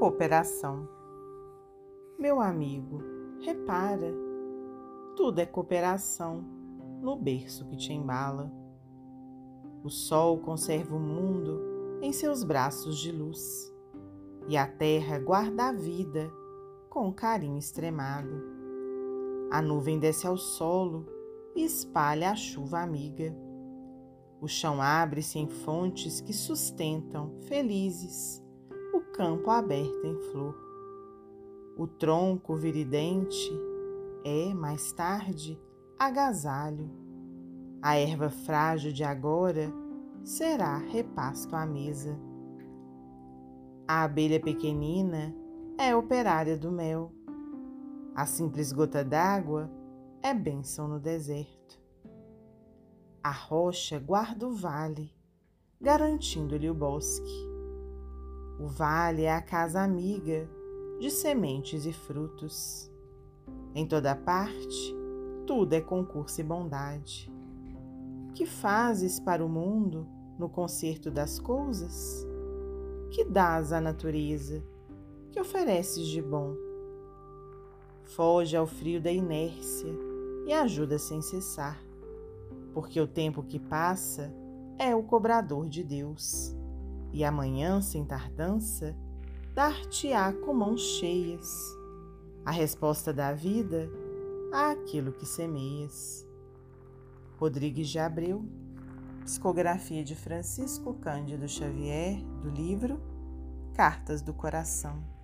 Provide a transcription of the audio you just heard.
Cooperação. Meu amigo, repara, tudo é cooperação no berço que te embala. O sol conserva o mundo em seus braços de luz e a terra guarda a vida com carinho extremado. A nuvem desce ao solo e espalha a chuva amiga. O chão abre-se em fontes que sustentam, felizes, campo aberto em flor. O tronco viridente é, mais tarde, agasalho. A erva frágil de agora será repasto à mesa. A abelha pequenina é operária do mel. A simples gota d'água é bênção no deserto. A rocha guarda o vale, garantindo-lhe o bosque. O vale é a casa amiga de sementes e frutos. Em toda parte, tudo é concurso e bondade. Que fazes para o mundo no concerto das coisas? Que dás à natureza? Que ofereces de bom? Foge ao frio da inércia e ajuda sem cessar, porque o tempo que passa é o cobrador de Deus e amanhã, sem tardança, dar-te-á com mãos cheias a resposta da vida àquilo que semeias. Rodrigues de Abreu, psicografia de Francisco Cândido Xavier, do livro Cartas do Coração.